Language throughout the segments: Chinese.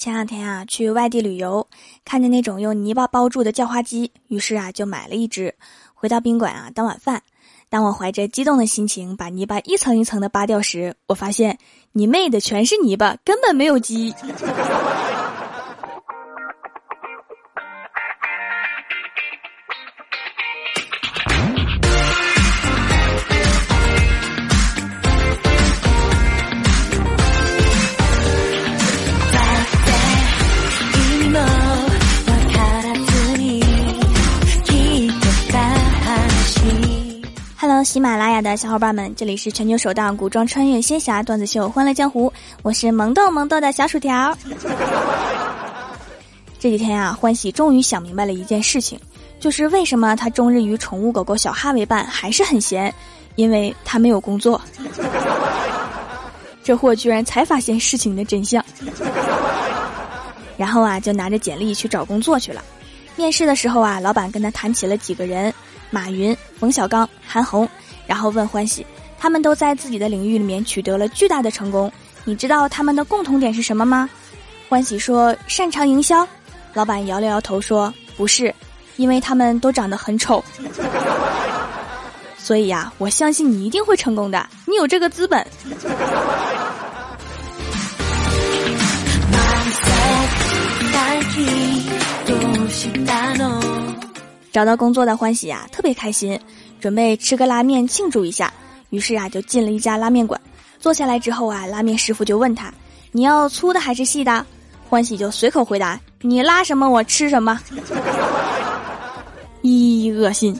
前两天啊，去外地旅游，看见那种用泥巴包住的叫花鸡，于是啊，就买了一只。回到宾馆啊，当晚饭。当我怀着激动的心情把泥巴一层一层的扒掉时，我发现你妹的全是泥巴，根本没有鸡。喜马拉雅的小伙伴们，这里是全球首档古装穿越仙侠段子秀《欢乐江湖》，我是萌豆萌豆的小薯条。这几天啊，欢喜终于想明白了一件事情，就是为什么他终日与宠物狗狗小哈为伴还是很闲，因为他没有工作。这货居然才发现事情的真相，然后啊，就拿着简历去找工作去了。面试的时候啊，老板跟他谈起了几个人：马云、冯小刚、韩红。然后问欢喜，他们都在自己的领域里面取得了巨大的成功，你知道他们的共同点是什么吗？欢喜说擅长营销。老板摇了摇头说不是，因为他们都长得很丑。所以呀，我相信你一定会成功的，你有这个资本。找到工作的欢喜啊，特别开心。准备吃个拉面庆祝一下，于是啊就进了一家拉面馆。坐下来之后啊，拉面师傅就问他：“你要粗的还是细的？”欢喜就随口回答：“你拉什么我吃什么。”咦，恶心！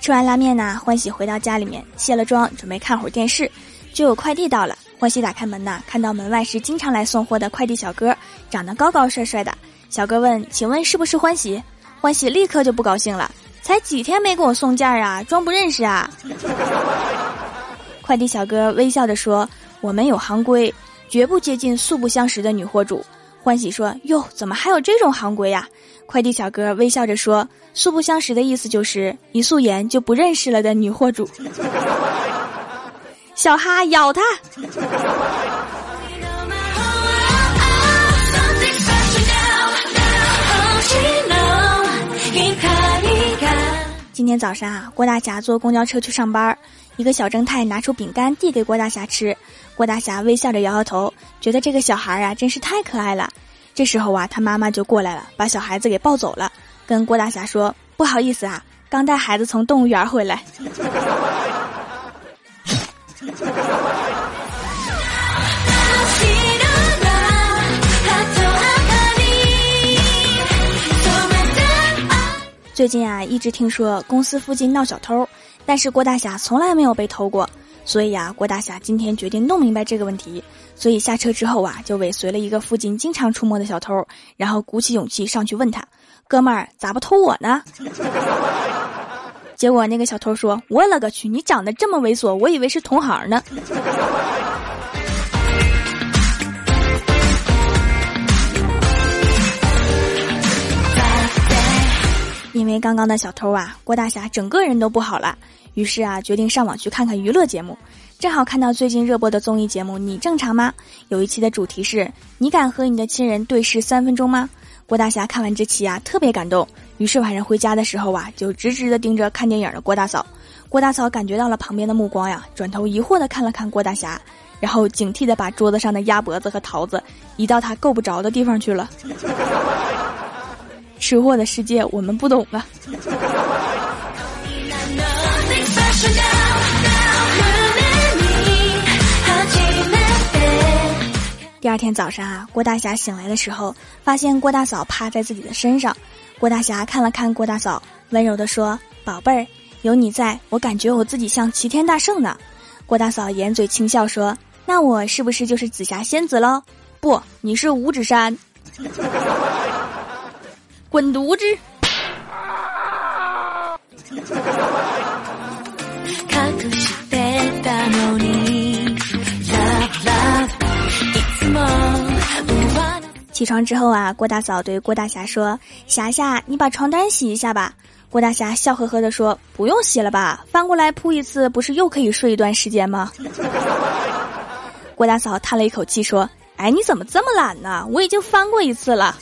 吃完拉面呢，欢喜回到家里面卸了妆，准备看会儿电视，就有快递到了。欢喜打开门呐，看到门外是经常来送货的快递小哥，长得高高帅帅的。小哥问：“请问是不是欢喜？”欢喜立刻就不高兴了：“才几天没给我送件儿啊，装不认识啊！” 快递小哥微笑着说：“我们有行规，绝不接近素不相识的女货主。”欢喜说：“哟，怎么还有这种行规呀？”快递小哥微笑着说：“素不相识的意思就是一素颜就不认识了的女货主。”小哈咬他。今天早上啊，郭大侠坐公交车去上班，一个小正太拿出饼干递给郭大侠吃，郭大侠微笑着摇摇头，觉得这个小孩啊真是太可爱了。这时候啊，他妈妈就过来了，把小孩子给抱走了，跟郭大侠说：“不好意思啊，刚带孩子从动物园回来。”最近啊，一直听说公司附近闹小偷，但是郭大侠从来没有被偷过，所以啊，郭大侠今天决定弄明白这个问题。所以下车之后啊，就尾随了一个附近经常出没的小偷，然后鼓起勇气上去问他：“哥们儿，咋不偷我呢？”结果那个小偷说：“我勒个去，你长得这么猥琐，我以为是同行呢。”因为刚刚的小偷啊，郭大侠整个人都不好了，于是啊，决定上网去看看娱乐节目。正好看到最近热播的综艺节目《你正常吗》，有一期的主题是“你敢和你的亲人对视三分钟吗？”郭大侠看完这期啊，特别感动，于是晚上回家的时候啊，就直直的盯着看电影的郭大嫂。郭大嫂感觉到了旁边的目光呀，转头疑惑的看了看郭大侠，然后警惕的把桌子上的鸭脖子和桃子移到他够不着的地方去了。吃货的世界我们不懂啊。第二天早上啊，郭大侠醒来的时候，发现郭大嫂趴在自己的身上。郭大侠看了看郭大嫂，温柔的说：“宝贝儿，有你在我感觉我自己像齐天大圣呢。”郭大嫂掩嘴轻笑说：“那我是不是就是紫霞仙子喽？不，你是五指山。”滚犊子！起床之后啊，郭大嫂对郭大侠说：“霞霞，你把床单洗一下吧。”郭大侠笑呵呵地说：“不用洗了吧，翻过来铺一次，不是又可以睡一段时间吗？” 郭大嫂叹了一口气说：“哎，你怎么这么懒呢？我已经翻过一次了。”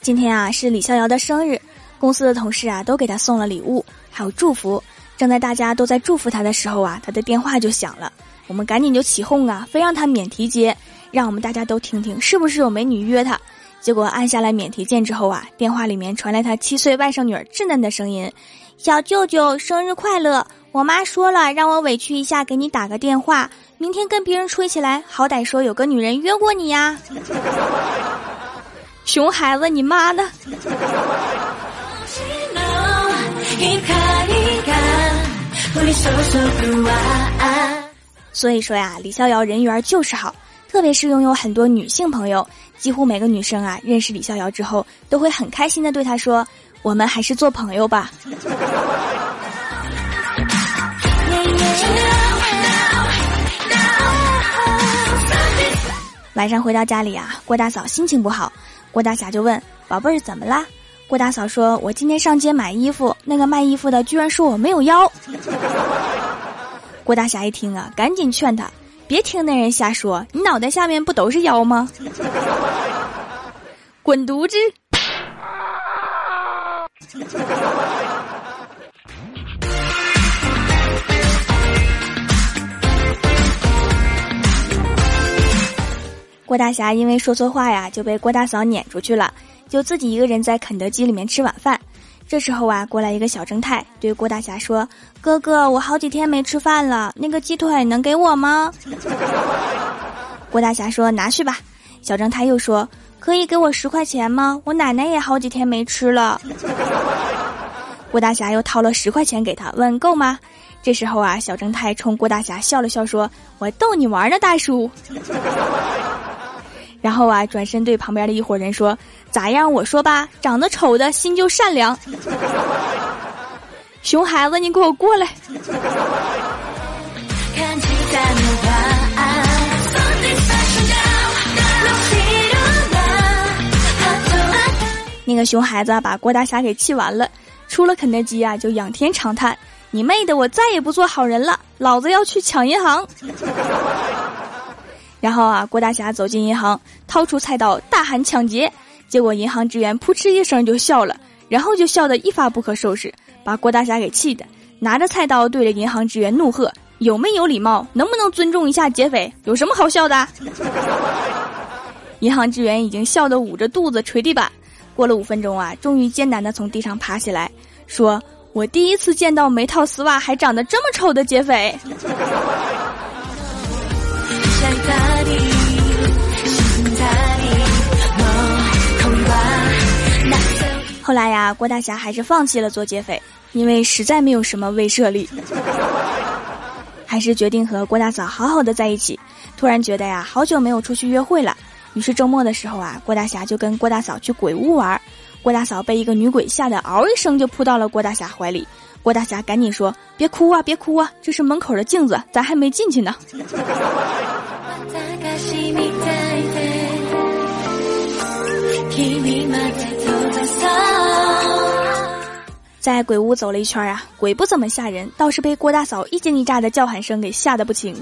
今天啊是李逍遥的生日，公司的同事啊都给他送了礼物，还有祝福。正在大家都在祝福他的时候啊，他的电话就响了。我们赶紧就起哄啊，非让他免提接，让我们大家都听听是不是有美女约他。结果按下来免提键之后啊，电话里面传来他七岁外甥女儿稚嫩的声音：“小舅舅生日快乐！我妈说了，让我委屈一下给你打个电话，明天跟别人吹起来，好歹说有个女人约过你呀。”熊孩子，你妈呢？所以说呀，李逍遥人缘就是好，特别是拥有很多女性朋友，几乎每个女生啊认识李逍遥之后，都会很开心的对他说：“我们还是做朋友吧。”晚上回到家里啊，郭大嫂心情不好，郭大侠就问：“宝贝儿怎么啦？”郭大嫂说：“我今天上街买衣服，那个卖衣服的居然说我没有腰。”郭大侠一听啊，赶紧劝他：“别听那人瞎说，你脑袋下面不都是腰吗？” 滚犊子！郭大侠因为说错话呀，就被郭大嫂撵出去了。就自己一个人在肯德基里面吃晚饭，这时候啊，过来一个小正太，对郭大侠说：“哥哥，我好几天没吃饭了，那个鸡腿能给我吗？” 郭大侠说：“拿去吧。”小正太又说：“可以给我十块钱吗？我奶奶也好几天没吃了。”郭大侠又掏了十块钱给他，问够吗？这时候啊，小正太冲郭大侠笑了笑，说：“我逗你玩呢，大叔。”然后啊，转身对旁边的一伙人说：“咋样？我说吧，长得丑的心就善良。熊孩子，你给我过来！”那个熊孩子把郭大侠给气完了，出了肯德基啊，就仰天长叹：“你妹的，我再也不做好人了，老子要去抢银行！”然后啊，郭大侠走进银行，掏出菜刀，大喊抢劫。结果银行职员扑哧一声就笑了，然后就笑得一发不可收拾，把郭大侠给气的，拿着菜刀对着银行职员怒喝：“有没有礼貌？能不能尊重一下劫匪？有什么好笑的？”银行职员已经笑得捂着肚子捶地板。过了五分钟啊，终于艰难地从地上爬起来，说：“我第一次见到没套丝袜还长得这么丑的劫匪。”后来呀，郭大侠还是放弃了做劫匪，因为实在没有什么威慑力，还是决定和郭大嫂好好的在一起。突然觉得呀，好久没有出去约会了，于是周末的时候啊，郭大侠就跟郭大嫂去鬼屋玩。郭大嫂被一个女鬼吓得嗷一声就扑到了郭大侠怀里，郭大侠赶紧说：“别哭啊，别哭啊，这是门口的镜子，咱还没进去呢。”在鬼屋走了一圈啊，鬼不怎么吓人，倒是被郭大嫂一惊一乍的叫喊声给吓得不轻。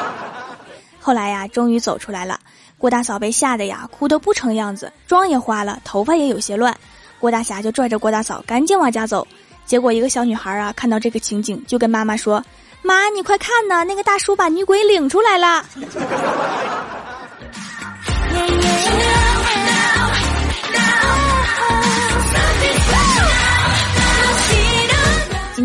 后来呀，终于走出来了，郭大嫂被吓得呀，哭得不成样子，妆也花了，头发也有些乱。郭大侠就拽着郭大嫂赶紧往家走，结果一个小女孩啊，看到这个情景，就跟妈妈说：“妈，你快看呐，那个大叔把女鬼领出来了。”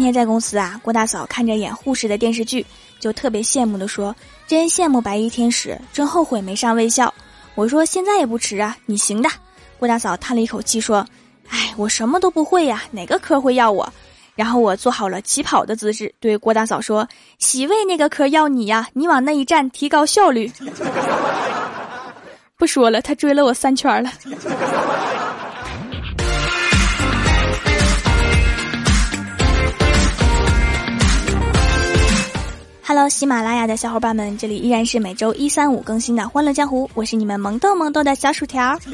天在公司啊，郭大嫂看着演护士的电视剧，就特别羡慕的说：“真羡慕白衣天使，真后悔没上卫校。”我说：“现在也不迟啊，你行的。”郭大嫂叹了一口气说：“哎，我什么都不会呀，哪个科会要我？”然后我做好了起跑的姿势，对郭大嫂说：“洗胃那个科要你呀，你往那一站，提高效率。”不说了，他追了我三圈了。Hello，喜马拉雅的小伙伴们，这里依然是每周一、三、五更新的《欢乐江湖》，我是你们萌逗萌逗的小薯条。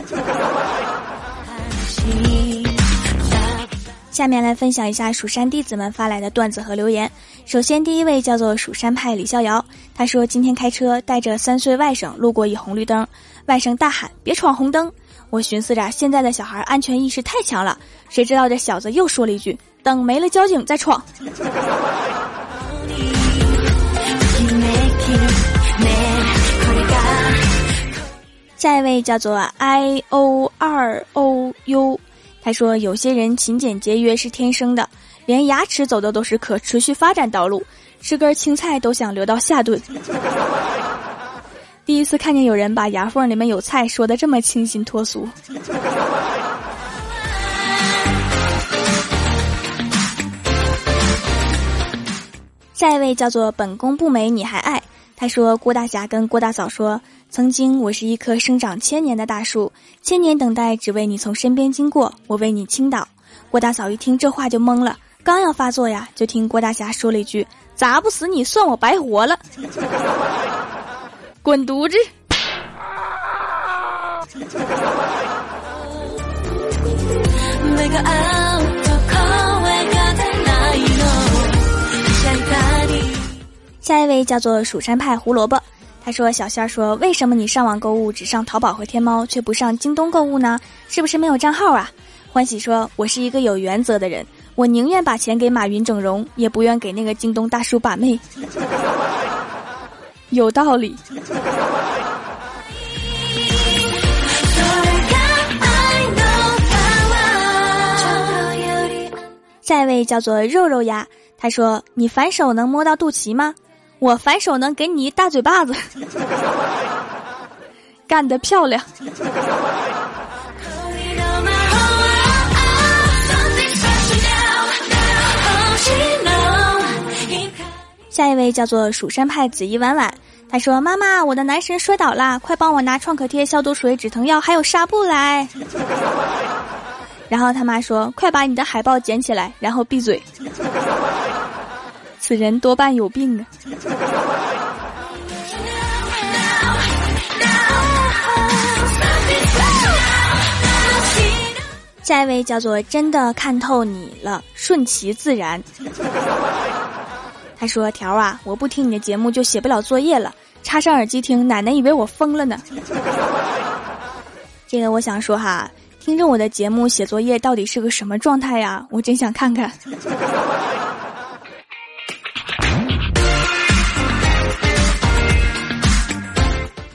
下面来分享一下蜀山弟子们发来的段子和留言。首先，第一位叫做蜀山派李逍遥，他说今天开车带着三岁外甥路过一红绿灯，外甥大喊：“别闯红灯！”我寻思着现在的小孩安全意识太强了，谁知道这小子又说了一句：“等没了交警再闯。”下一位叫做 i o 二 o u。他说：“有些人勤俭节约是天生的，连牙齿走的都是可持续发展道路，吃根青菜都想留到下顿。第一次看见有人把牙缝里面有菜说的这么清新脱俗。”下一位叫做本宫不美你还爱。他说：“郭大侠跟郭大嫂说。”曾经，我是一棵生长千年的大树，千年等待，只为你从身边经过，我为你倾倒。郭大嫂一听这话就懵了，刚要发作呀，就听郭大侠说了一句：“砸不死你，算我白活了。”滚犊子！下一位叫做蜀山派胡萝卜。他说：“小仙儿说，为什么你上网购物只上淘宝和天猫，却不上京东购物呢？是不是没有账号啊？”欢喜说：“我是一个有原则的人，我宁愿把钱给马云整容，也不愿给那个京东大叔把妹。”有道理。下一位叫做肉肉呀，他说：“你反手能摸到肚脐吗？”我反手能给你一大嘴巴子，干得漂亮！下一位叫做蜀山派紫衣婉婉，他说：“妈妈，我的男神摔倒了，快帮我拿创可贴、消毒水、止疼药还有纱布来。” 然后他妈说：“快把你的海报捡起来，然后闭嘴。” 此人多半有病啊！下一位叫做真的看透你了，顺其自然。他说：“条啊，我不听你的节目就写不了作业了，插上耳机听，奶奶以为我疯了呢。”这个我想说哈，听着我的节目写作业到底是个什么状态呀？我真想看看。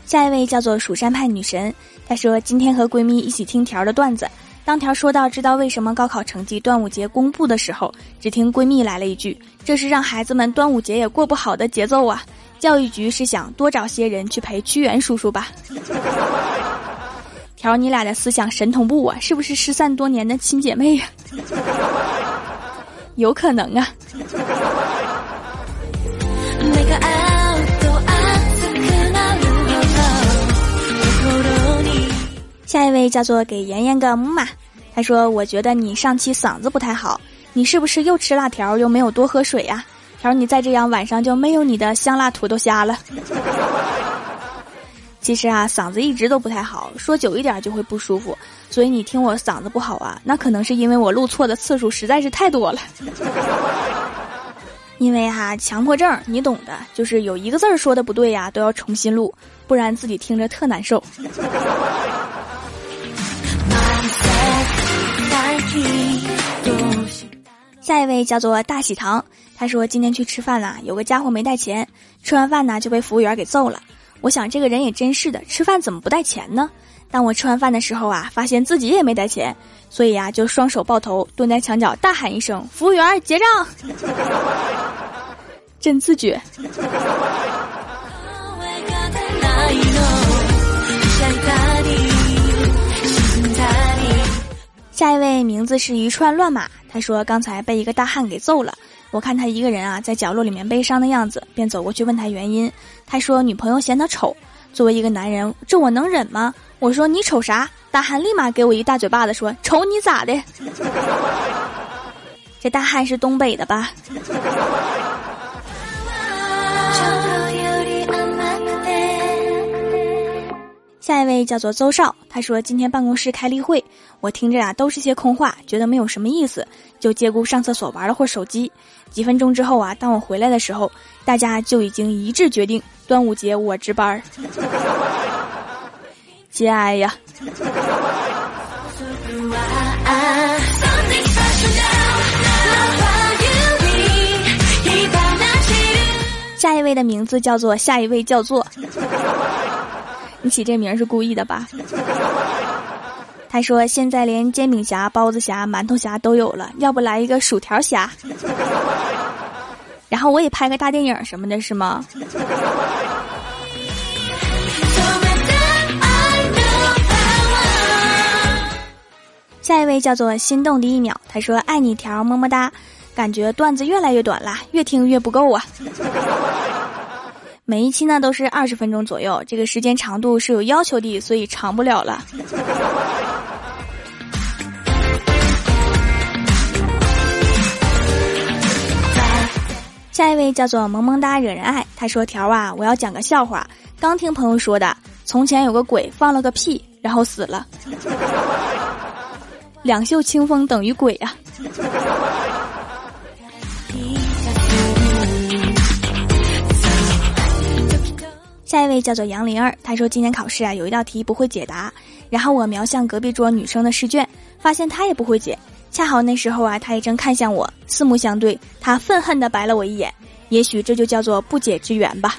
下一位叫做蜀山派女神，她说今天和闺蜜一起听条的段子，当条说到知道为什么高考成绩端午节公布的时候，只听闺蜜来了一句：“这是让孩子们端午节也过不好的节奏啊！”教育局是想多找些人去陪屈原叔叔吧？条，你俩的思想神同步啊，是不是失散多年的亲姐妹呀？有可能啊。下一位叫做给妍妍个木马，他说：“我觉得你上期嗓子不太好，你是不是又吃辣条又没有多喝水呀？条，你再这样晚上就没有你的香辣土豆虾了。其实啊，嗓子一直都不太好，说久一点就会不舒服，所以你听我嗓子不好啊，那可能是因为我录错的次数实在是太多了。因为哈，强迫症你懂的，就是有一个字儿说的不对呀，都要重新录，不然自己听着特难受。”下一位叫做大喜糖，他说今天去吃饭啦，有个家伙没带钱，吃完饭呢就被服务员给揍了。我想这个人也真是的，吃饭怎么不带钱呢？当我吃完饭的时候啊，发现自己也没带钱，所以呀就双手抱头蹲在墙角大喊一声：“服务员结账！” 真自觉。下一位名字是一串乱码，他说刚才被一个大汉给揍了，我看他一个人啊在角落里面悲伤的样子，便走过去问他原因。他说女朋友嫌他丑。作为一个男人，这我能忍吗？我说你丑啥？大汉立马给我一大嘴巴子，说丑你咋的？这大汉是东北的吧？下一位叫做邹少，他说今天办公室开例会，我听着啊都是些空话，觉得没有什么意思，就借故上厕所玩了会手机。几分钟之后啊，当我回来的时候，大家就已经一致决定端午节我值班儿。节哀呀！下一位的名字叫做下一位叫做，你起这名是故意的吧？他说现在连煎饼侠、包子侠、馒头侠都有了，要不来一个薯条侠？然后我也拍个大电影什么的，是吗？下一位叫做心动的一秒，他说爱你条么么哒。感觉段子越来越短了，越听越不够啊！每一期呢都是二十分钟左右，这个时间长度是有要求的，所以长不了了。下一位叫做萌萌哒惹人爱，他说：“条啊，我要讲个笑话。刚听朋友说的，从前有个鬼放了个屁，然后死了。两袖清风等于鬼啊！”下一位叫做杨灵儿，她说今年考试啊有一道题不会解答，然后我瞄向隔壁桌女生的试卷，发现她也不会解，恰好那时候啊她也正看向我，四目相对，她愤恨地白了我一眼，也许这就叫做不解之缘吧。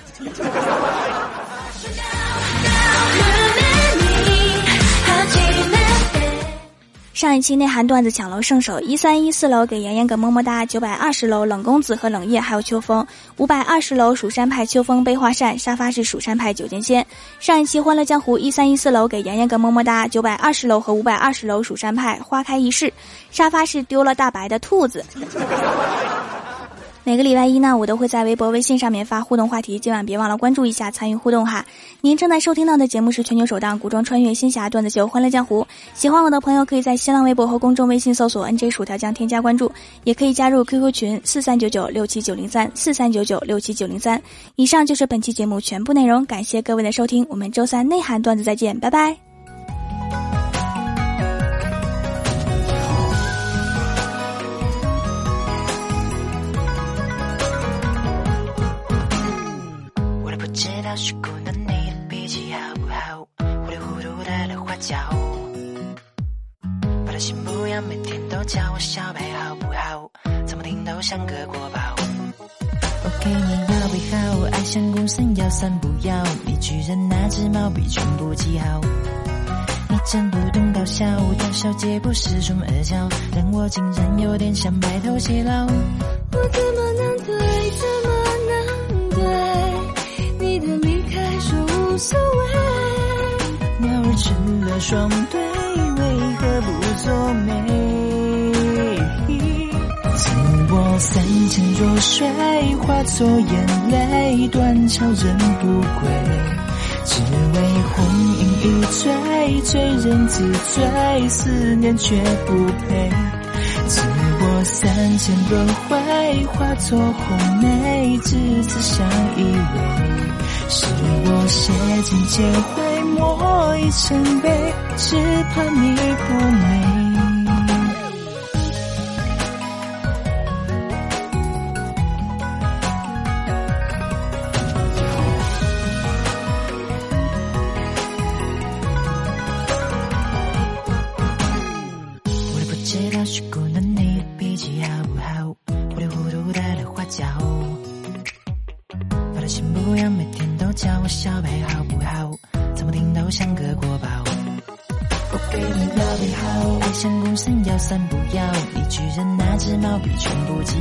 上一期内涵段子抢楼圣手，一三一四楼给妍妍个么么哒，九百二十楼冷公子和冷夜还有秋风，五百二十楼蜀山派秋风悲画扇沙发是蜀山派九剑仙。上一期欢乐江湖一三一四楼给妍妍个么么哒，九百二十楼和五百二十楼蜀山派花开一世，沙发是丢了大白的兔子。每个礼拜一呢，我都会在微博、微信上面发互动话题，今晚别忘了关注一下，参与互动哈。您正在收听到的节目是全球首档古装穿越仙侠段子秀《欢乐江湖》，喜欢我的朋友可以在新浪微博和公众微信搜索 “nj 薯条酱”添加关注，也可以加入 QQ 群四三九九六七九零三四三九九六七九零三。以上就是本期节目全部内容，感谢各位的收听，我们周三内涵段子再见，拜拜。像个国宝。我给你要备好，爱像公山要三不要，你居然拿只毛笔全部记好。你真不懂搞笑，大小姐不是什么二角，让我竟然有点想白头偕老。我怎么能对？怎么能对你的离开说？无所谓，鸟儿成了双对，为何不作美？三千弱水，化作眼泪，断桥人不归。只为红颜一醉，醉人自醉，思念却不配。赐我三千轮回，化作红梅，执子相依偎。是我写尽千回，墨已成碑，只怕你不美。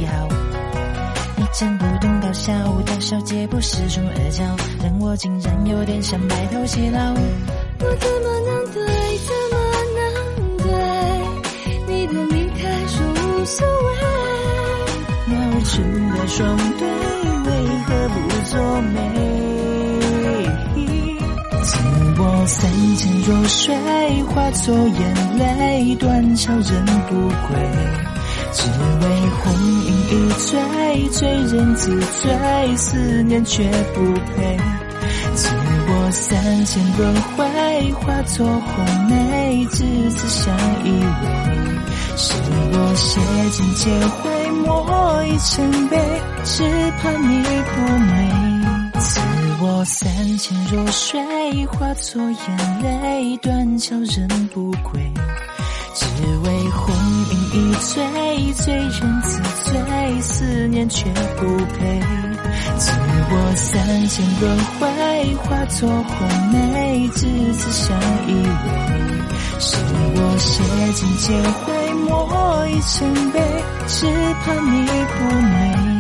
好。你真不懂搞笑，大小姐不是什么二角，让我竟然有点想白头偕老。我怎么能对？怎么能对？你的离开说无所谓。鸟儿成了双对，为何不作美？我三千弱水化作眼泪，断桥人不归。只为红颜一醉，醉人自醉，思念却不配。赐我三千轮回，化作红梅，只此相依偎。是我写尽千回，墨已成碑，只怕你不美。赐我三千弱水，化作眼泪，断桥人不归。只为红醉，醉人自醉，思念却不配。赐我三千轮回，化作红梅，执子相依偎。是我写尽千回，墨已成碑，只怕你不美。